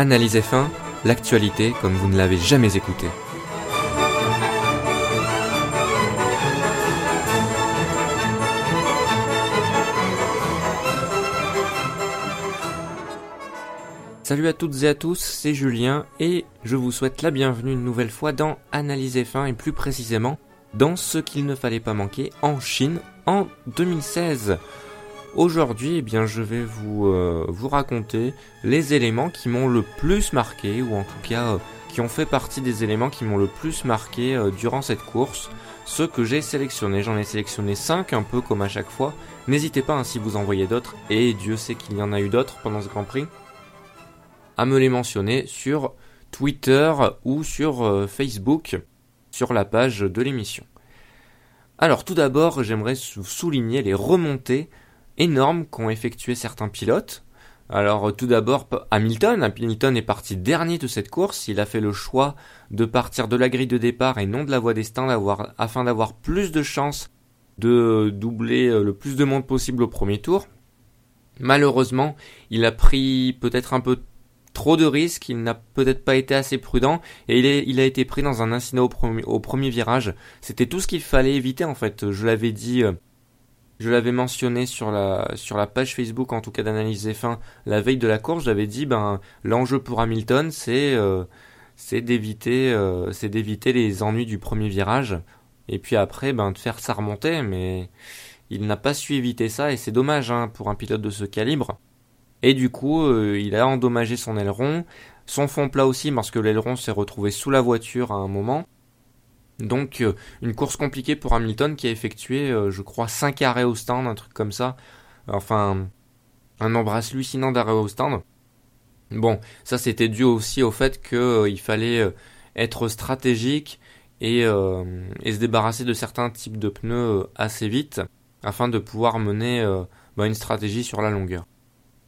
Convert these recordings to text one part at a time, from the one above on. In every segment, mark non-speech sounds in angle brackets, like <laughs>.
Analyse F1, l'actualité comme vous ne l'avez jamais écouté. Salut à toutes et à tous, c'est Julien et je vous souhaite la bienvenue une nouvelle fois dans Analyse F1 et plus précisément dans ce qu'il ne fallait pas manquer en Chine en 2016. Aujourd'hui, eh bien, je vais vous, euh, vous raconter les éléments qui m'ont le plus marqué, ou en tout cas euh, qui ont fait partie des éléments qui m'ont le plus marqué euh, durant cette course. Ceux que j'ai sélectionnés, j'en ai sélectionné 5 un peu comme à chaque fois. N'hésitez pas hein, si vous en voyez d'autres, et Dieu sait qu'il y en a eu d'autres pendant ce Grand Prix à me les mentionner sur Twitter ou sur euh, Facebook, sur la page de l'émission. Alors tout d'abord, j'aimerais souligner les remontées énormes qu'ont effectué certains pilotes. Alors tout d'abord Hamilton, Hamilton est parti dernier de cette course, il a fait le choix de partir de la grille de départ et non de la voie des afin d'avoir plus de chances de doubler euh, le plus de monde possible au premier tour. Malheureusement, il a pris peut-être un peu trop de risques, il n'a peut-être pas été assez prudent et il, a été pris dans un incident au premier, au premier virage. C'était tout ce qu'il fallait éviter en fait. Je l'avais dit, euh, je l'avais mentionné sur la, sur la page Facebook en tout cas d'analyse F1 la veille de la course. J'avais dit ben l'enjeu pour Hamilton c'est euh, c'est d'éviter euh, c'est d'éviter les ennuis du premier virage et puis après ben de faire sa remontée mais il n'a pas su éviter ça et c'est dommage hein, pour un pilote de ce calibre. Et du coup, euh, il a endommagé son aileron, son fond plat aussi parce que l'aileron s'est retrouvé sous la voiture à un moment. Donc euh, une course compliquée pour Hamilton qui a effectué, euh, je crois, 5 arrêts au stand, un truc comme ça. Enfin, un nombre hallucinant d'arrêts au stand. Bon, ça c'était dû aussi au fait qu'il fallait être stratégique et, et, se débarrasser de certains types de pneus assez vite afin de pouvoir mener bah, une stratégie sur la longueur.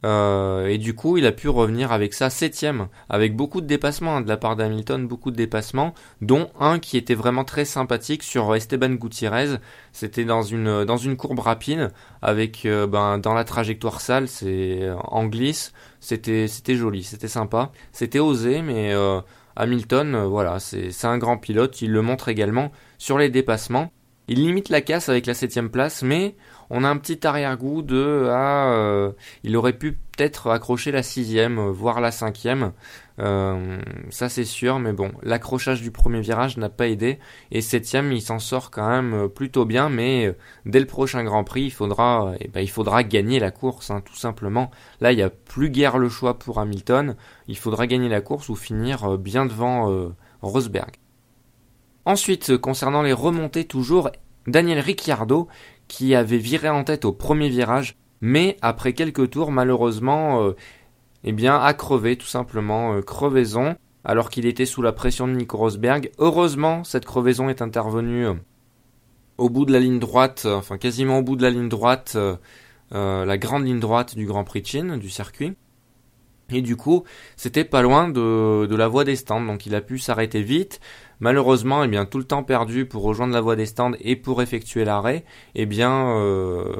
Euh, et du coup, il a pu revenir avec sa septième, avec beaucoup de dépassements hein, de la part d'Hamilton, beaucoup de dépassements, dont un qui était vraiment très sympathique sur Esteban Gutiérrez. C'était dans une dans une courbe rapide, avec euh, ben dans la trajectoire sale, c'est en glisse. C'était c'était joli, c'était sympa, c'était osé, mais euh, Hamilton, voilà, c'est c'est un grand pilote. Il le montre également sur les dépassements. Il limite la casse avec la septième place, mais on a un petit arrière-goût de ah, euh, il aurait pu peut-être accrocher la sixième, euh, voire la cinquième. Euh, ça c'est sûr, mais bon, l'accrochage du premier virage n'a pas aidé. Et septième, il s'en sort quand même plutôt bien, mais dès le prochain Grand Prix, il faudra, eh ben, il faudra gagner la course, hein, tout simplement. Là, il n'y a plus guère le choix pour Hamilton. Il faudra gagner la course ou finir bien devant Rosberg. Ensuite, concernant les remontées toujours, Daniel Ricciardo qui avait viré en tête au premier virage, mais après quelques tours, malheureusement, euh, eh bien, a crevé tout simplement, euh, crevaison, alors qu'il était sous la pression de Nico Rosberg. Heureusement, cette crevaison est intervenue euh, au bout de la ligne droite, enfin quasiment au bout de la ligne droite, la grande ligne droite du Grand Prix de Chine, du circuit. Et du coup, c'était pas loin de, de la voie des stands, donc il a pu s'arrêter vite. Malheureusement, eh bien, tout le temps perdu pour rejoindre la voie des stands et pour effectuer l'arrêt, eh bien, euh,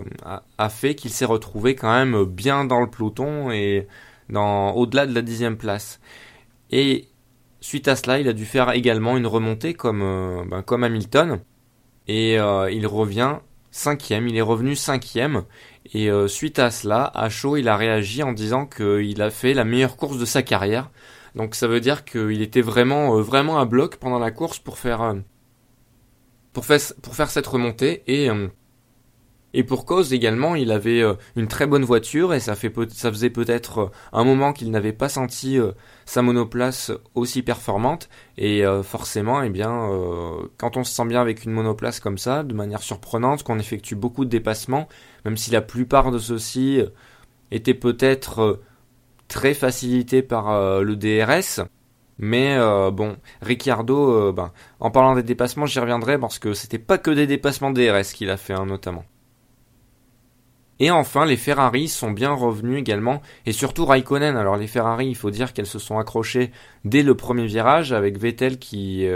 a, fait qu'il s'est retrouvé quand même bien dans le peloton et au-delà de la dixième place. Et suite à cela, il a dû faire également une remontée comme, euh, ben, comme Hamilton, et euh, il revient cinquième. Il est revenu cinquième. Et suite à cela, à chaud, il a réagi en disant qu'il a fait la meilleure course de sa carrière. Donc ça veut dire qu'il était vraiment, euh, vraiment à bloc pendant la course pour faire, euh, pour faire, cette remontée et euh, et pour cause également, il avait une très bonne voiture et ça, fait ça faisait peut-être un moment qu'il n'avait pas senti sa monoplace aussi performante. Et forcément, eh bien, quand on se sent bien avec une monoplace comme ça, de manière surprenante, qu'on effectue beaucoup de dépassements, même si la plupart de ceux-ci étaient peut-être très facilité par euh, le DRS. Mais euh, bon, Ricciardo, euh, ben, en parlant des dépassements, j'y reviendrai parce que c'était pas que des dépassements DRS qu'il a fait, hein, notamment. Et enfin, les Ferrari sont bien revenus également, et surtout Raikkonen. Alors les Ferrari, il faut dire qu'elles se sont accrochées dès le premier virage, avec Vettel qui,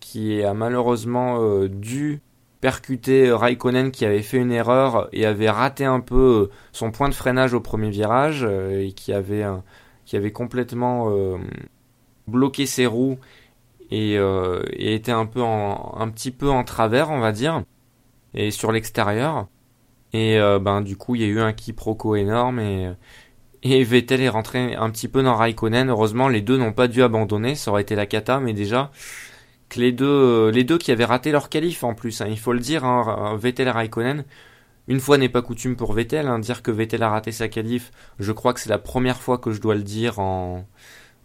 qui a malheureusement dû percuté Raikkonen qui avait fait une erreur et avait raté un peu son point de freinage au premier virage euh, et qui avait qui avait complètement bloqué ses roues et, et, était un peu en, un petit peu en travers, on va dire, et sur l'extérieur. Et ben du coup, il y a eu un quiproquo énorme et et Vettel est rentré un petit peu dans Raikkonen. Heureusement, les deux n'ont pas dû abandonner, ça aurait été la cata, mais déjà les deux, les deux qui avaient raté leur qualif en plus, hein, il faut le dire, hein, Vettel et Raikkonen. Une fois n'est pas coutume pour Vettel, hein, dire que Vettel a raté sa qualif, je crois que c'est la première fois que je dois le dire en,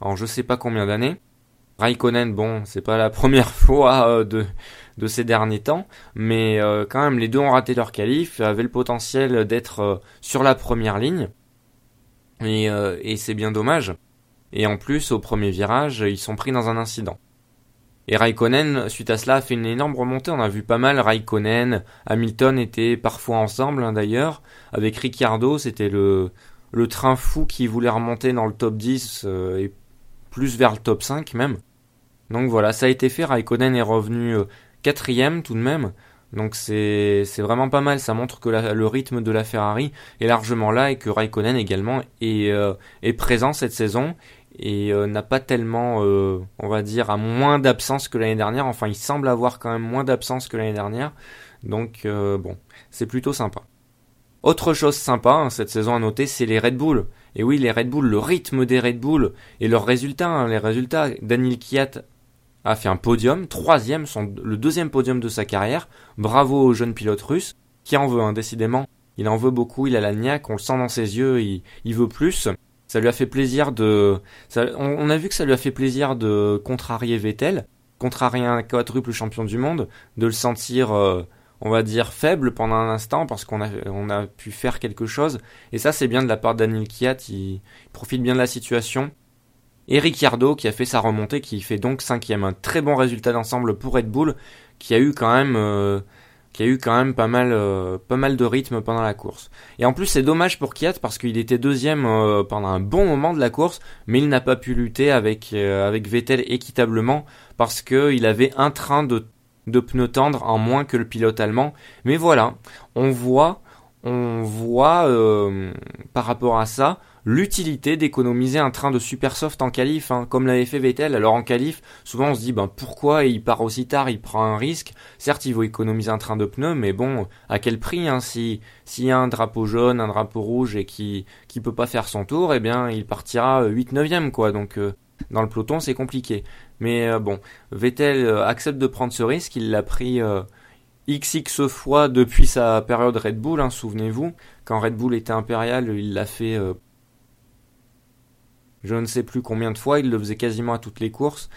en je sais pas combien d'années. Raikkonen, bon, c'est pas la <laughs> première fois euh, de, de ces derniers temps, mais euh, quand même les deux ont raté leur qualif, avaient le potentiel d'être euh, sur la première ligne. Et, euh, et c'est bien dommage. Et en plus, au premier virage, ils sont pris dans un incident. Et Raikkonen, suite à cela, a fait une énorme remontée. On a vu pas mal Raikkonen, Hamilton étaient parfois ensemble hein, d'ailleurs. Avec Ricciardo, c'était le, le train fou qui voulait remonter dans le top 10 euh, et plus vers le top 5 même. Donc voilà, ça a été fait. Raikkonen est revenu euh, quatrième tout de même. Donc c'est vraiment pas mal, ça montre que le rythme de la Ferrari est largement là et que Raikkonen également est, euh, est présent cette saison et euh, n'a pas tellement, euh, on va dire, à moins d'absence que l'année dernière. Enfin, il semble avoir quand même moins d'absence que l'année dernière. Donc bon, c'est plutôt sympa. Autre chose sympa hein, cette saison à noter, c'est les Red Bull. Et oui, les Red Bull, le rythme des Red Bull et leurs résultats. Hein, les résultats, Daniel Kiat a fait un podium, troisième, son, le deuxième podium de sa carrière. Bravo au jeune pilote russe, qui en veut, hein, décidément. Il en veut beaucoup, il a la niaque, on le sent dans ses yeux, il, il veut plus. Ça lui a fait plaisir de... on, a vu que ça lui a fait plaisir de contrarier Vettel, contrarier un quadruple champion du monde, de le sentir, euh, on va dire, faible pendant un instant, parce qu'on a, on a pu faire quelque chose. Et ça, c'est bien de la part de Daniel Kiat, il profite bien de la situation. Et Ricciardo qui a fait sa remontée, qui fait donc cinquième. Un très bon résultat d'ensemble pour Red Bull, qui a eu quand même, euh, qui a eu quand même pas mal, euh, pas mal de rythme pendant la course. Et en plus c'est dommage pour Kiat parce qu'il était deuxième euh, pendant un bon moment de la course, mais il n'a pas pu lutter avec avec Vettel équitablement parce que il avait un train de de pneus tendres en moins que le pilote allemand. Mais voilà, on voit, on voit par rapport à ça l'utilité d'économiser un train de super soft en qualif, hein, comme l'avait fait Vettel. Alors en qualif, souvent on se dit ben pourquoi il part aussi tard, il prend un risque? Certes, il veut économiser un train de pneus, mais bon, à quel prix hein, Si s'il y a un drapeau jaune, un drapeau rouge et qui qui peut pas faire son tour, eh bien il partira 8 9 quoi. Donc euh, dans le peloton, c'est compliqué. Mais euh, bon, Vettel euh, accepte de prendre ce risque, il l'a pris XX fois depuis sa période Red Bull, hein, souvenez-vous. Quand Red Bull était impérial, il l'a fait je ne sais plus combien de fois, il le faisait quasiment à toutes les courses.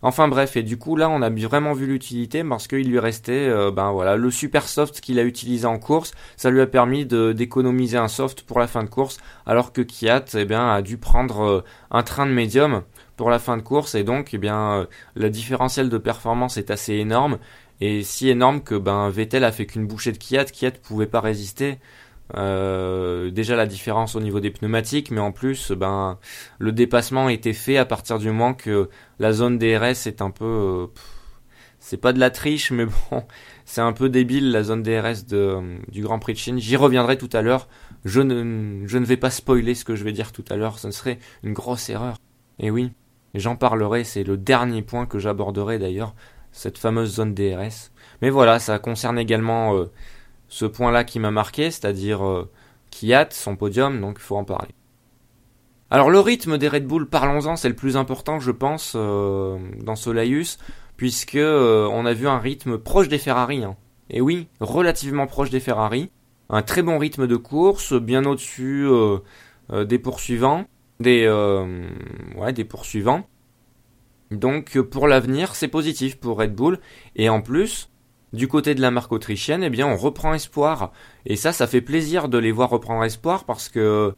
Enfin bref, et du coup là on a vraiment vu l'utilité parce qu'il lui restait euh, ben voilà le super soft qu'il a utilisé en course, ça lui a permis d'économiser un soft pour la fin de course, alors que Kiat eh a dû prendre euh, un train de médium pour la fin de course et donc eh bien euh, le différentiel de performance est assez énorme et si énorme que ben Vettel a fait qu'une bouchée de Kiat, Kiat pouvait pas résister. Euh, déjà la différence au niveau des pneumatiques, mais en plus, ben, le dépassement était fait à partir du moment que la zone DRS est un peu, euh, c'est pas de la triche, mais <laughs> bon, c'est un peu débile la zone DRS de, du Grand Prix de Chine. J'y reviendrai tout à l'heure. Je ne, je ne vais pas spoiler ce que je vais dire tout à l'heure. Ce serait une grosse erreur. Et oui, j'en parlerai. C'est le dernier point que j'aborderai d'ailleurs, cette fameuse zone DRS. Mais voilà, ça concerne également euh, ce point-là qui m'a marqué, c'est-à-dire euh, Kiat, son podium, donc il faut en parler. Alors le rythme des Red Bull, parlons-en, c'est le plus important, je pense, euh, dans ce Laïus, puisque euh, on a vu un rythme proche des Ferrari. Hein. Et oui, relativement proche des Ferrari. Un très bon rythme de course, bien au-dessus des poursuivants, des des poursuivants. Donc pour l'avenir, c'est positif pour Red Bull. Et en plus, du côté de la marque autrichienne, eh bien, on reprend espoir. Et ça, ça fait plaisir de les voir reprendre espoir parce que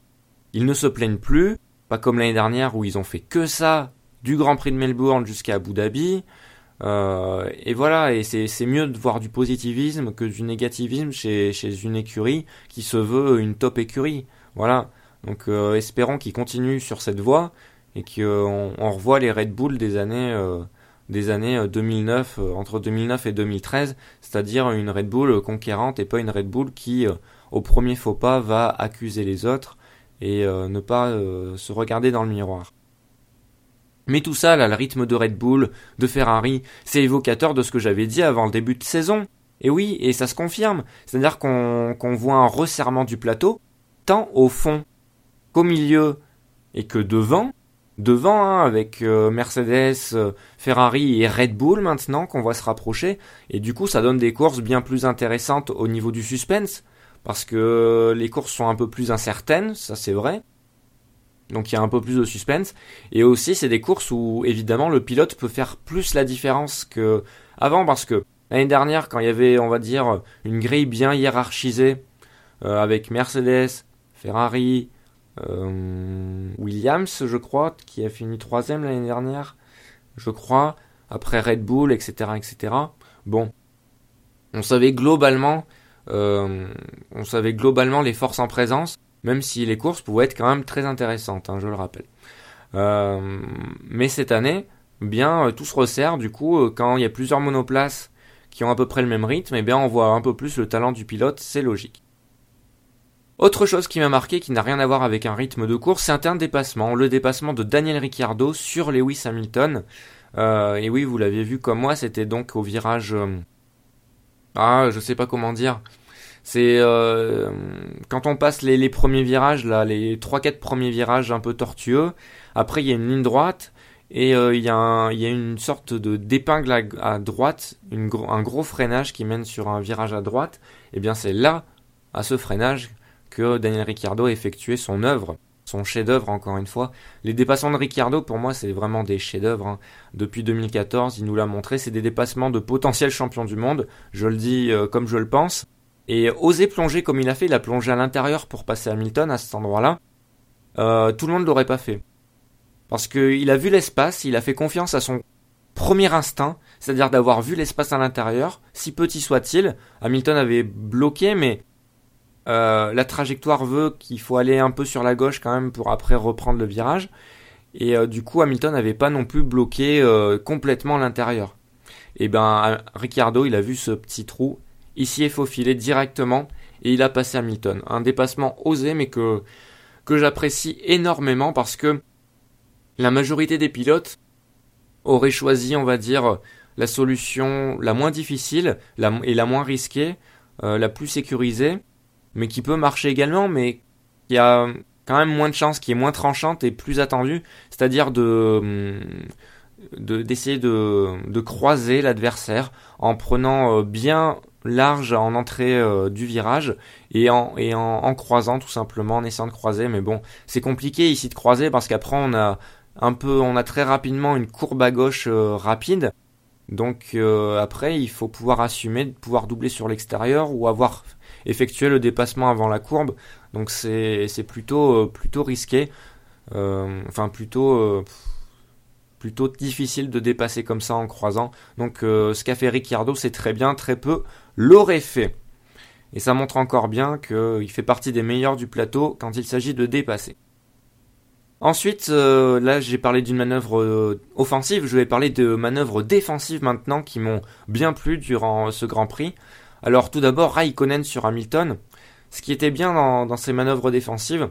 ils ne se plaignent plus, pas comme l'année dernière où ils ont fait que ça du Grand Prix de Melbourne jusqu'à Abu Dhabi. Euh, et voilà, et c'est mieux de voir du positivisme que du négativisme chez, chez une écurie qui se veut une top écurie. Voilà. Donc euh, espérons qu'ils continuent sur cette voie et qu'on on revoit les Red Bull des années euh, des années 2009, euh, euh, entre 2009 et 2013, c'est-à-dire une Red Bull conquérante et pas une Red Bull qui, euh, au premier faux pas, va accuser les autres et ne pas se regarder dans le miroir. Mais tout ça, là, le rythme de Red Bull, de Ferrari, c'est évocateur de ce que j'avais dit avant le début de saison. Et oui, et ça se confirme. C'est-à-dire qu'on voit un resserrement du plateau, tant au fond qu'au milieu et que devant. Devant, hein, avec euh, Mercedes, euh, Ferrari et Red Bull maintenant qu'on voit se rapprocher. Et du coup, ça donne des courses bien plus intéressantes au niveau du suspense. Parce que les courses sont un peu plus incertaines, ça c'est vrai. Donc il y a un peu plus de suspense. Et aussi, c'est des courses où évidemment le pilote peut faire plus la différence que avant parce que l'année dernière, quand il y avait, on va dire, une grille bien hiérarchisée euh, avec Mercedes, Ferrari, euh, Williams, je crois, qui a fini troisième l'année dernière, je crois, après Red Bull, etc., etc. Bon, on savait globalement, euh, on savait globalement les forces en présence même si les courses pouvaient être quand même très intéressantes, hein, je le rappelle. Euh, mais cette année, bien euh, tout se resserre. Du coup, euh, quand il y a plusieurs monoplaces qui ont à peu près le même rythme, et eh bien on voit un peu plus le talent du pilote, c'est logique. Autre chose qui m'a marqué, qui n'a rien à voir avec un rythme de course, c'est un dépassement, le dépassement de Daniel Ricciardo sur Lewis Hamilton. et oui, vous l'aviez vu comme moi, c'était donc au virage. ah, je sais pas comment dire. C'est euh, quand on passe les, premiers virages, là, les 3-4 premiers virages un peu tortueux, après il y a une ligne droite et euh, il, y a une sorte de d'épingle à, droite, un gros freinage qui mène sur un virage à droite. Et eh bien c'est là, à ce freinage, que Daniel Ricciardo a effectué son œuvre son chef-d'œuvre encore une fois. Les dépassements de Ricciardo, pour moi, c'est vraiment des chefs-d'œuvre. Hein. Depuis 2014, il nous l'a montré, c'est des dépassements de potentiels champions du monde. Je le dis euh, comme je le pense. Et oser plonger comme il a fait, il a plongé à l'intérieur pour passer Hamilton à cet endroit-là. Euh, tout le monde l'aurait pas fait. Parce qu'il a vu l'espace, il a fait confiance à son premier instinct, c'est-à-dire d'avoir vu l'espace à l'intérieur, si petit soit-il. Hamilton avait bloqué, mais euh, la trajectoire veut qu'il faut aller un peu sur la gauche quand même pour après reprendre le virage. Et euh, du coup, Hamilton n'avait pas non plus bloqué complètement l'intérieur. Et ben, Ricciardo, il a vu ce petit trou il s'y est faufilé directement et il a passé Hamilton. Un dépassement osé mais que, que j'apprécie énormément parce que la majorité des pilotes auraient choisi, on va dire, la solution la moins difficile et la moins risquée, euh, la plus sécurisée, mais qui peut marcher également, mais qui a quand même moins de chance, qui est moins tranchante et plus attendue, c'est-à-dire de d'essayer de, de, croiser l'adversaire en prenant euh, bien large en entrée euh, du virage et en et en, croisant tout simplement en essayant de croiser. Mais bon c'est compliqué ici de croiser parce qu'après on a un peu on a très rapidement une courbe à gauche euh, rapide. Donc après il faut pouvoir assumer de pouvoir doubler sur l'extérieur ou avoir effectué le dépassement avant la courbe donc c'est plutôt plutôt risqué enfin plutôt plutôt difficile de dépasser comme ça en croisant. Donc euh, ce qu'a fait Ricciardo, c'est très bien, très peu l'aurait fait. Et ça montre encore bien qu'il fait partie des meilleurs du plateau quand il s'agit de dépasser. Ensuite, euh, là j'ai parlé d'une manœuvre euh, offensive, je vais parler de manœuvres défensives maintenant qui m'ont bien plu durant ce Grand Prix. Alors tout d'abord Raikkonen sur Hamilton. Ce qui était bien dans, ces manœuvres défensives,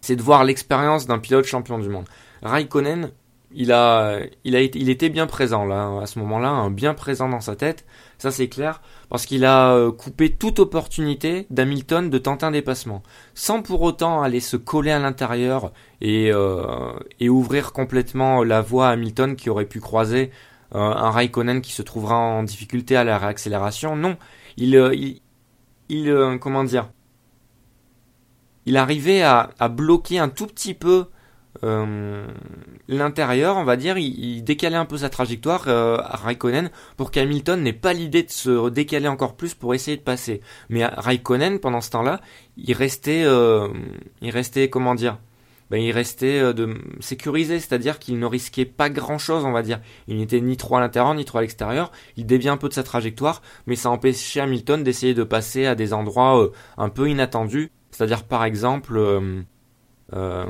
c'est de voir l'expérience d'un pilote champion du monde. Raikkonen, il a, il a il était bien présent là, à ce moment-là, hein, bien présent dans sa tête. Ça c'est clair, parce qu'il a euh, coupé toute opportunité d'Hamilton de tenter un dépassement, sans pour autant aller se coller à l'intérieur et, euh, et ouvrir complètement la voie à Hamilton qui aurait pu croiser euh, un Raikkonen qui se trouvera en difficulté à la réaccélération. Non, il, il, il comment dire, il arrivait à, bloquer un tout petit peu euh, l'intérieur, on va dire, il, décalait un peu sa trajectoire euh, à Raikkonen pour qu'Hamilton n'ait pas l'idée de se décaler encore plus pour essayer de passer. Mais Raikkonen, pendant ce temps-là, il restait, euh, il restait, comment dire, ben, il restait de sécurisé, c'est-à-dire qu'il ne risquait pas grand-chose, on va dire. Il n'était ni trop à l'intérieur ni trop à l'extérieur. Il déviait un peu de sa trajectoire, mais ça empêchait Hamilton d'essayer de passer à des endroits un peu inattendus, c'est-à-dire par exemple. Euh,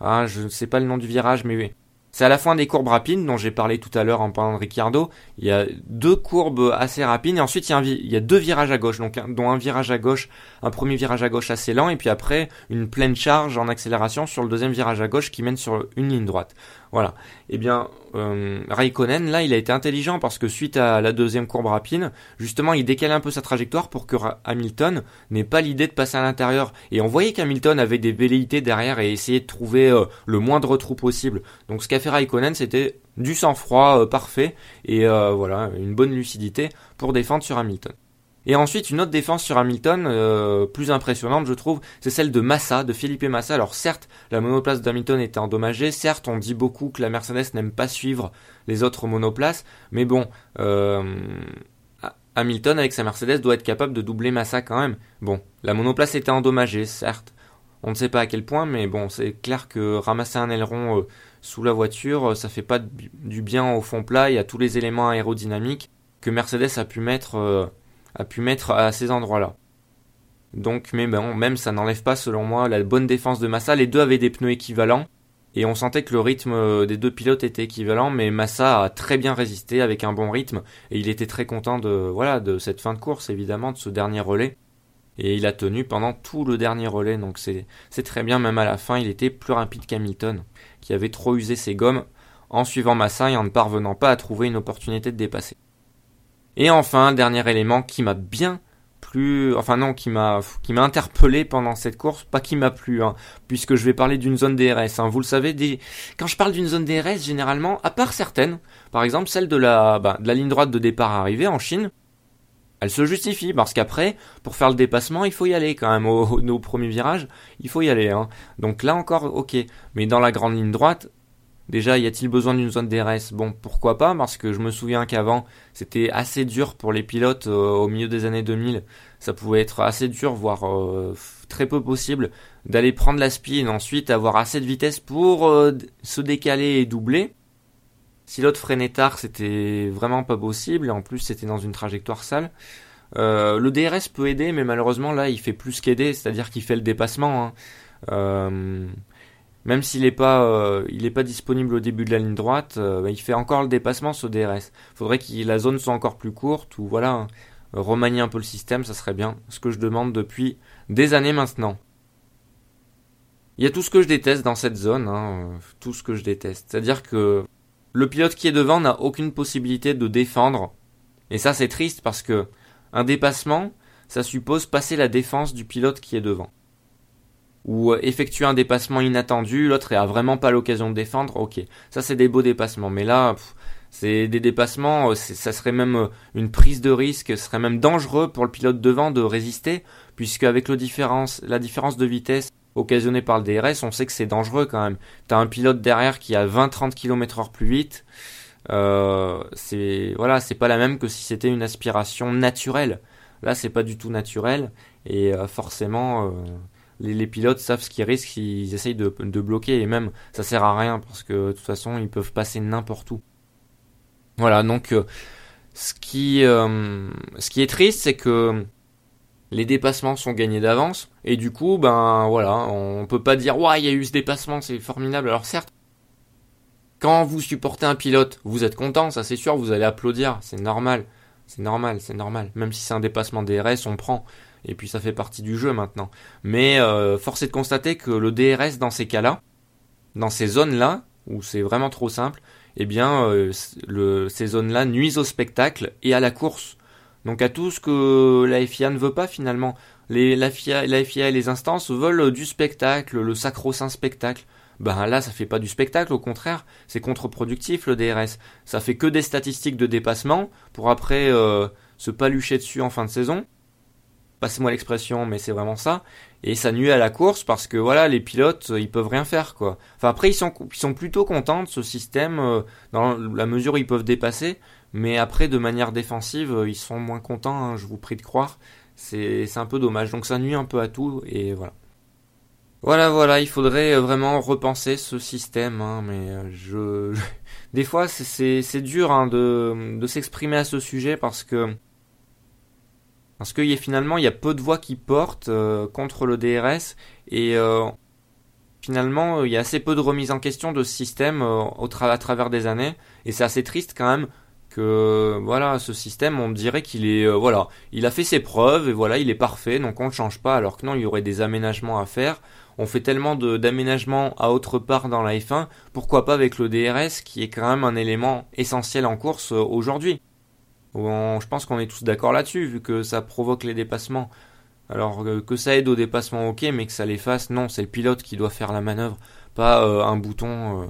ah, je ne sais pas le nom du virage, mais c'est à la fin des courbes rapides dont j'ai parlé tout à l'heure en parlant de Ricciardo. Il y a deux courbes assez rapides et ensuite il y a, deux virages à gauche, dont un virage à gauche, un premier virage à gauche assez lent et puis après une pleine charge en accélération sur le deuxième virage à gauche qui mène sur une ligne droite. Voilà. Eh bien, euh, Raikkonen, là, il a été intelligent parce que suite à la deuxième courbe rapide, justement, il décalait un peu sa trajectoire pour que Hamilton n'ait pas l'idée de passer à l'intérieur. Et on voyait qu'Hamilton avait des velléités derrière et essayait de trouver euh, le moindre trou possible. Donc, ce qu'a fait Raikkonen, c'était du sang-froid euh, parfait et voilà, une bonne lucidité pour défendre sur Hamilton. Et ensuite, une autre défense sur Hamilton, euh, plus impressionnante, je trouve, c'est celle de Massa, de Felipe Massa. Alors certes, la monoplace d'Hamilton était endommagée, certes, on dit beaucoup que la Mercedes n'aime pas suivre les autres monoplaces, mais bon, euh, Hamilton avec sa Mercedes doit être capable de doubler Massa quand même. Bon, la monoplace était endommagée, certes. On ne sait pas à quel point, mais bon, c'est clair que ramasser un aileron euh, sous la voiture, ça fait pas du bien au fond plat et à tous les éléments aérodynamiques que Mercedes a pu mettre a pu mettre à ces endroits-là. Donc, mais bon, même ça n'enlève pas, selon moi, la bonne défense de Massa. Les deux avaient des pneus équivalents. Et on sentait que le rythme euh, des deux pilotes était équivalent, mais Massa a très bien résisté avec un bon rythme. Et il était très content de, voilà, de cette fin de course, évidemment, de ce dernier relais. Et il a tenu pendant tout le dernier relais, donc c'est, c'est très bien, même à la fin, il était plus rapide qu'Hamilton, qui avait trop usé ses gommes en suivant Massa et en ne parvenant pas à trouver une opportunité de dépasser. Et enfin, dernier élément qui m'a bien plu, enfin non, qui m'a qui m'a interpellé pendant cette course, pas qui m'a plu, hein, puisque je vais parler d'une zone DRS. Hein. Vous le savez, quand je parle d'une zone DRS, généralement, à part certaines, par exemple celle de la, bah, de la ligne droite de départ arrivée en Chine, elle se justifie parce qu'après, pour faire le dépassement, il faut y aller quand même au, <laughs> au, premier virage, il faut y aller. Hein. Donc là encore, ok. Mais dans la grande ligne droite, Déjà, y a-t-il besoin d'une zone DRS Bon, pourquoi pas, parce que je me souviens qu'avant, c'était assez dur pour les pilotes euh, au milieu des années 2000. Ça pouvait être assez dur, voire euh, très peu possible, d'aller prendre la et ensuite avoir assez de vitesse pour euh, se décaler et doubler. Si l'autre freinait tard, c'était vraiment pas possible, en plus c'était dans une trajectoire sale. le DRS peut aider, mais malheureusement là, il fait plus qu'aider, c'est-à-dire qu'il fait le dépassement. Hein même s'il n'est pas, euh, est pas disponible au début de la ligne droite, euh, bah, il fait encore le dépassement ce DRS. Faudrait que la zone soit encore plus courte ou voilà, remanier un peu le système, ça serait bien. Ce que je demande depuis des années maintenant. Il y a tout ce que je déteste dans cette zone, hein, euh, tout ce que je déteste. C'est-à-dire que le pilote qui est devant n'a aucune possibilité de défendre. Et ça c'est triste parce que un dépassement, ça suppose passer la défense du pilote qui est devant ou euh, effectuer un dépassement inattendu, l'autre a vraiment pas l'occasion de défendre, ok, ça c'est des beaux dépassements, mais là, c'est des dépassements, euh, ça serait même euh, une prise de risque, ce serait même dangereux pour le pilote devant de résister, puisque avec le différence, la différence de vitesse occasionnée par le DRS, on sait que c'est dangereux quand même. T'as un pilote derrière qui a 20-30 km heure plus vite, euh, c'est voilà, c'est pas la même que si c'était une aspiration naturelle. Là, c'est pas du tout naturel et forcément les, pilotes savent ce qu'ils risquent s'ils essayent de, bloquer et même ça sert à rien parce que de toute façon ils peuvent passer n'importe où. Voilà donc euh, ce qui euh, ce qui est triste c'est que les dépassements sont gagnés d'avance et du coup ben voilà on peut pas dire ouais il y a eu ce dépassement c'est formidable. Alors certes quand vous supportez un pilote vous êtes content ça c'est sûr vous allez applaudir c'est normal c'est normal c'est normal. Même si c'est un dépassement DRS on prend et puis ça fait partie du jeu maintenant. Mais euh, force est de constater que le DRS dans ces cas-là, dans ces zones-là, où c'est vraiment trop simple, eh bien euh, ces zones-là nuisent au spectacle et à la course. Donc à tout ce que la FIA ne veut pas finalement. Les, la, FIA, la FIA et les instances veulent du spectacle, le sacro-saint spectacle. Ben là, ça fait pas du spectacle, au contraire, c'est contre-productif le DRS. Ça fait que des statistiques de dépassement pour après euh, se palucher dessus en fin de saison passez-moi l'expression, mais c'est vraiment ça. Et ça nuit à la course parce que voilà, les pilotes, euh, ils peuvent rien faire quoi. Enfin après, ils sont, plutôt contents de ce système euh, dans la mesure où ils peuvent dépasser, mais après de manière défensive, euh, ils sont moins contents. Hein, je vous prie de croire. C'est, un peu dommage. Donc ça nuit un peu à tout et voilà. Voilà, voilà, il faudrait vraiment repenser ce système, hein, mais je, <laughs> des fois c'est, dur hein, de s'exprimer à ce sujet parce que parce que finalement, il y a peu de voix qui portent euh, contre le DRS et euh, finalement, il y a assez peu de remise en question de ce système au à travers des années, et c'est assez triste quand même que voilà, ce système, on dirait qu'il est voilà, il a fait ses preuves et voilà, il est parfait, donc on ne change pas. Alors que non, il y aurait des aménagements à faire. On fait tellement d'aménagements à autre part dans la F1, pourquoi pas avec le DRS qui est quand même un élément essentiel en course aujourd'hui. Je pense qu'on est tous d'accord là-dessus, vu que ça provoque les dépassements. Alors euh, que ça aide au dépassement, ok, mais que ça les fasse, non, c'est le pilote qui doit faire la manœuvre, pas euh, un bouton, euh,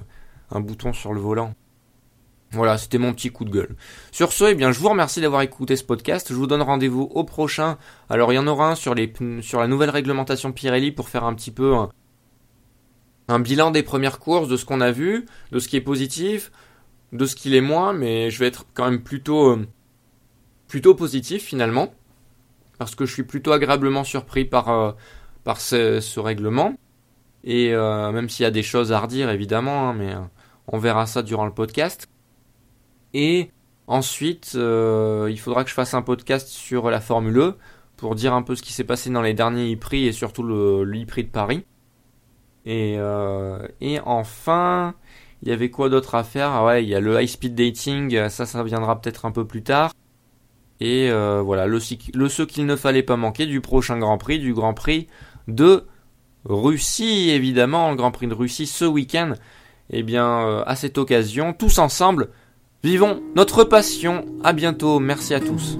un bouton sur le volant. Voilà, c'était mon petit coup de gueule. Sur ce, eh bien, je vous remercie d'avoir écouté ce podcast. Je vous donne rendez-vous au prochain. Alors, il y en aura un sur les sur la nouvelle réglementation Pirelli pour faire un petit peu un, bilan des premières courses, de ce qu'on a vu, de ce qui est positif, de ce qui l'est moins, mais je vais être quand même plutôt plutôt positif finalement parce que je suis plutôt agréablement surpris par, euh, par ce, règlement. Et euh, même s'il y a des choses à redire évidemment, hein, mais euh, on verra ça durant le podcast. Et ensuite, il faudra que je fasse un podcast sur la Formule E pour dire un peu ce qui s'est passé dans les derniers e-prix et surtout le, e-prix de Paris. Et, et enfin, il y avait quoi d'autre à faire? Ah Ouais, il y a le high speed dating, ça, ça viendra peut-être un peu plus tard. Et euh, voilà, le, ce qu'il ne fallait pas manquer du prochain Grand Prix, du Grand Prix de Russie, évidemment, le Grand Prix de Russie ce week-end. Eh bien, euh, à cette occasion, tous ensemble, vivons notre passion. À bientôt, merci à tous.